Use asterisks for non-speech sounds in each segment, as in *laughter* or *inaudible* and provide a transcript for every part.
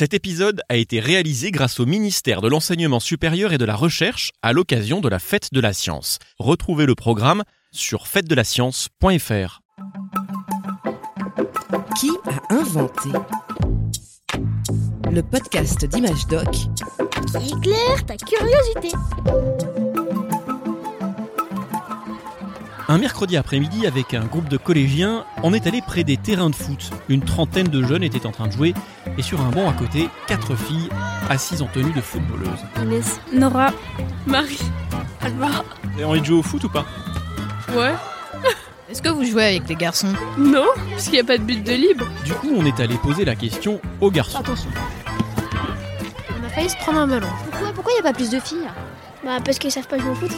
Cet épisode a été réalisé grâce au ministère de l'Enseignement supérieur et de la Recherche à l'occasion de la Fête de la Science. Retrouvez le programme sur fêtedelaScience.fr. Qui a inventé Le podcast d'Image Doc? Qui éclaire ta curiosité. Un mercredi après-midi, avec un groupe de collégiens, on est allé près des terrains de foot. Une trentaine de jeunes étaient en train de jouer, et sur un banc à côté, quatre filles assises en tenue de footballeuse. Inès, Nora, Marie, Alba. Avez envie de jouer au foot ou pas? Ouais. *laughs* Est-ce que vous jouez avec les garçons? Non, parce qu'il n'y a pas de but de libre. Du coup, on est allé poser la question aux garçons. Attention. On a failli se prendre un ballon. Pourquoi pourquoi il n'y a pas plus de filles? Bah parce qu'ils savent pas jouer au foot.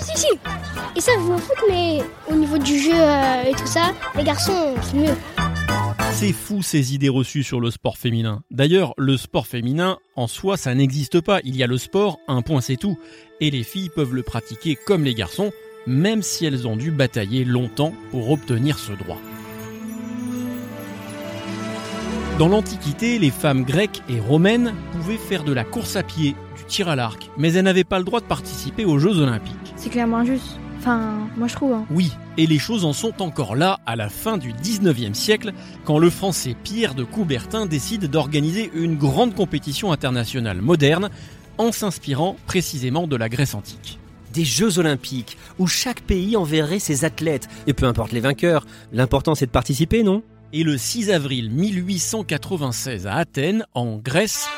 Si si, ils savent jouer au foot mais au niveau du jeu euh, et tout ça, les garçons c'est mieux. C'est fou ces idées reçues sur le sport féminin. D'ailleurs, le sport féminin, en soi, ça n'existe pas. Il y a le sport, un point c'est tout. Et les filles peuvent le pratiquer comme les garçons, même si elles ont dû batailler longtemps pour obtenir ce droit. Dans l'Antiquité, les femmes grecques et romaines pouvaient faire de la course à pied, du tir à l'arc, mais elles n'avaient pas le droit de participer aux Jeux olympiques. C'est clairement injuste. Enfin, moi je trouve. Hein. Oui, et les choses en sont encore là à la fin du 19e siècle, quand le français Pierre de Coubertin décide d'organiser une grande compétition internationale moderne, en s'inspirant précisément de la Grèce antique. Des Jeux Olympiques, où chaque pays enverrait ses athlètes, et peu importe les vainqueurs, l'important c'est de participer, non? Et le 6 avril 1896 à Athènes, en Grèce,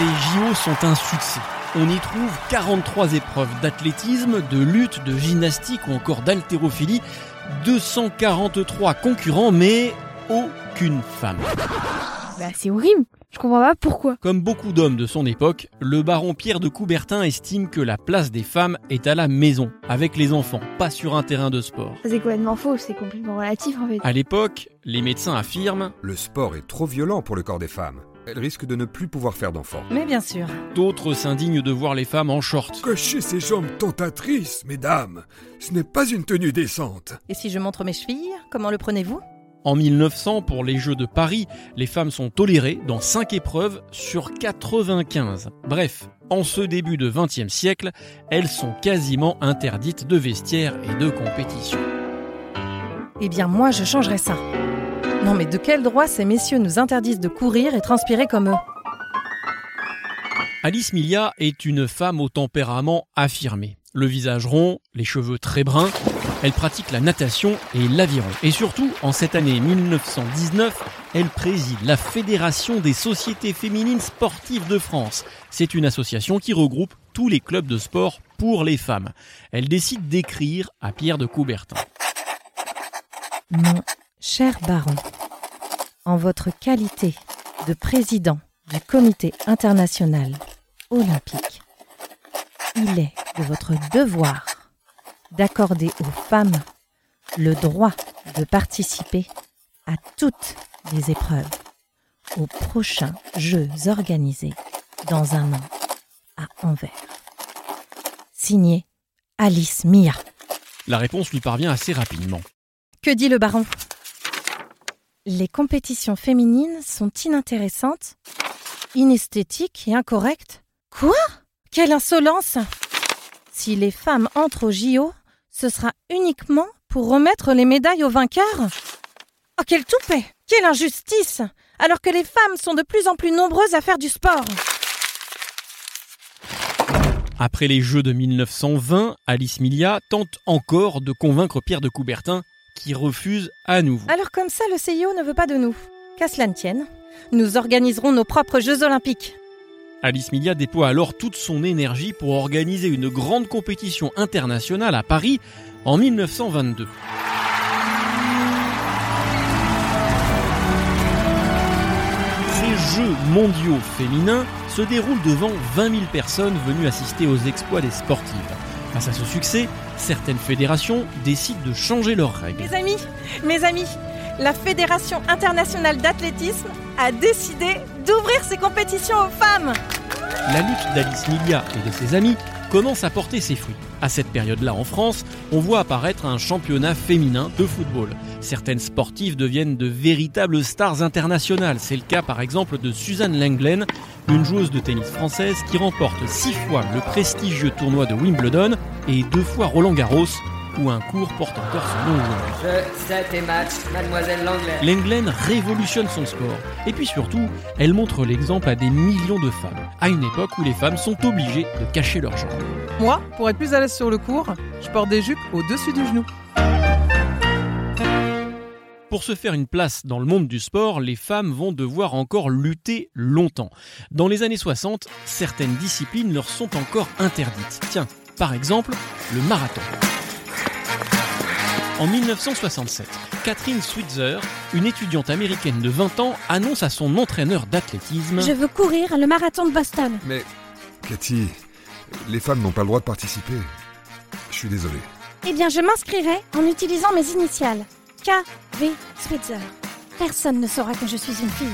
Ces JO sont un succès. On y trouve 43 épreuves d'athlétisme, de lutte, de gymnastique ou encore d'haltérophilie. 243 concurrents, mais aucune femme. Bah c'est horrible. Je comprends pas pourquoi. Comme beaucoup d'hommes de son époque, le baron Pierre de Coubertin estime que la place des femmes est à la maison, avec les enfants, pas sur un terrain de sport. C'est complètement faux, c'est complètement relatif en fait. À l'époque, les médecins affirment, Le sport est trop violent pour le corps des femmes. Elles risquent de ne plus pouvoir faire d'enfants. Mais bien sûr. d'autres s'indignent de voir les femmes en short. Cocher ses jambes tentatrices, mesdames, ce n'est pas une tenue décente. Et si je montre mes chevilles, comment le prenez-vous? En 1900, pour les Jeux de Paris, les femmes sont tolérées dans 5 épreuves sur 95. Bref, en ce début de 20e siècle, elles sont quasiment interdites de vestiaire et de compétition. Eh bien moi je changerais ça. Non mais de quel droit ces messieurs nous interdisent de courir et transpirer comme eux Alice Milia est une femme au tempérament affirmé. Le visage rond, les cheveux très bruns, elle pratique la natation et l'aviron. Et surtout, en cette année 1919, elle préside la Fédération des sociétés féminines sportives de France. C'est une association qui regroupe tous les clubs de sport pour les femmes. Elle décide d'écrire à Pierre de Coubertin. Mon cher baron, en votre qualité de président du comité international olympique, il est de votre devoir d'accorder aux femmes le droit de participer à toutes les épreuves aux prochains Jeux organisés dans un an à Anvers. Signé Alice Mia. La réponse lui parvient assez rapidement. Que dit le baron? Les compétitions féminines sont inintéressantes, inesthétiques et incorrectes. Quoi? Quelle insolence! Si les femmes entrent au JO, ce sera uniquement pour remettre les médailles aux vainqueurs. Oh, quel toupet! Quelle injustice! Alors que les femmes sont de plus en plus nombreuses à faire du sport. Après les Jeux de 1920, Alice Milia tente encore de convaincre Pierre de Coubertin qui refuse à nouveau. Alors comme ça, le CIO ne veut pas de nous. Qu'à cela ne tienne, nous organiserons nos propres Jeux olympiques. Alice Milia déploie alors toute son énergie pour organiser une grande compétition internationale à Paris en 1922. Ces Jeux mondiaux féminins se déroulent devant 20 000 personnes venues assister aux exploits des sportives. Face à ce succès, certaines fédérations décident de changer leurs règles. Mes amis, mes amis, la Fédération internationale d'athlétisme a décidé d'ouvrir ses compétitions aux femmes. La lutte d'Alice Milia et de ses amis commence à porter ses fruits. À cette période-là en France, on voit apparaître un championnat féminin de football. Certaines sportives deviennent de véritables stars internationales. C'est le cas par exemple de Suzanne Lenglen, une joueuse de tennis française qui remporte six fois le prestigieux tournoi de Wimbledon et deux fois Roland Garros, où un cours porte encore son nom aujourd'hui. Je, 7 et match, mademoiselle Langlais. Lenglen révolutionne son sport. Et puis surtout, elle montre l'exemple à des millions de femmes, à une époque où les femmes sont obligées de cacher leurs jambes. Moi, pour être plus à l'aise sur le cours, je porte des jupes au-dessus du genou. Pour se faire une place dans le monde du sport, les femmes vont devoir encore lutter longtemps. Dans les années 60, certaines disciplines leur sont encore interdites. Tiens, par exemple, le marathon. En 1967, Catherine Switzer, une étudiante américaine de 20 ans, annonce à son entraîneur d'athlétisme Je veux courir le marathon de Boston. Mais, Cathy, les femmes n'ont pas le droit de participer. Je suis désolé. Eh bien, je m'inscrirai en utilisant mes initiales. K.V. Switzer. Personne ne saura que je suis une fille.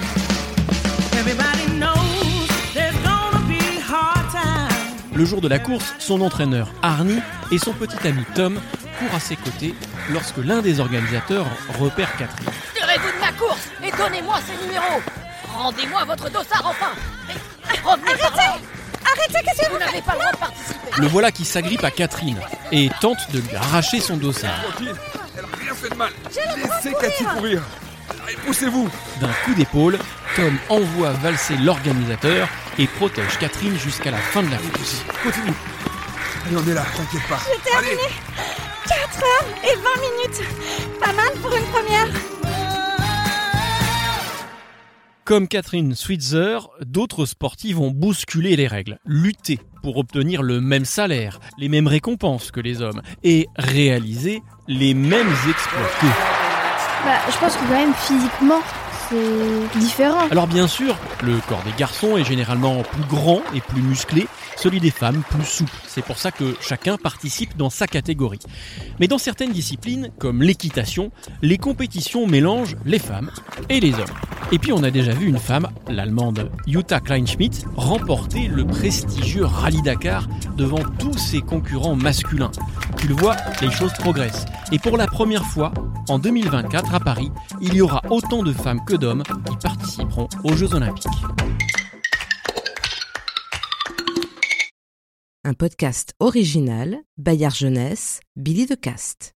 Le jour de la course, son entraîneur Arnie et son petit ami Tom courent à ses côtés lorsque l'un des organisateurs repère Catherine. Tirez-vous de ma course et donnez-moi ces numéros Rendez-moi votre dossard enfin Revenez par là Arrêtez, qu'est-ce que Vous n'avez pas le droit de participer Le voilà qui s'agrippe à Catherine et tente de lui arracher son dossard. Elle a rien fait de mal. Laissez Cathy courir. Allez, poussez-vous. D'un coup d'épaule, Tom envoie valser l'organisateur et protège Catherine jusqu'à la fin de la course. Continue. Allez, on est là, t'inquiète pas. J'ai terminé 4 heures et 20 minutes Pas mal pour une première Comme Catherine Switzer, d'autres sportifs vont bousculer les règles, lutter pour obtenir le même salaire, les mêmes récompenses que les hommes et réaliser les mêmes exploits qu'eux. Bah, je pense que quand même physiquement, différent. Alors bien sûr, le corps des garçons est généralement plus grand et plus musclé, celui des femmes plus souple. C'est pour ça que chacun participe dans sa catégorie. Mais dans certaines disciplines, comme l'équitation, les compétitions mélangent les femmes et les hommes. Et puis on a déjà vu une femme, l'allemande Jutta Kleinschmidt, remporter le prestigieux Rallye Dakar devant tous ses concurrents masculins. Tu le vois, les choses progressent. Et pour la première fois, en 2024 à Paris, il y aura autant de femmes que d'hommes qui participeront aux Jeux Olympiques. Un podcast original, Bayard Jeunesse, Billy de Cast.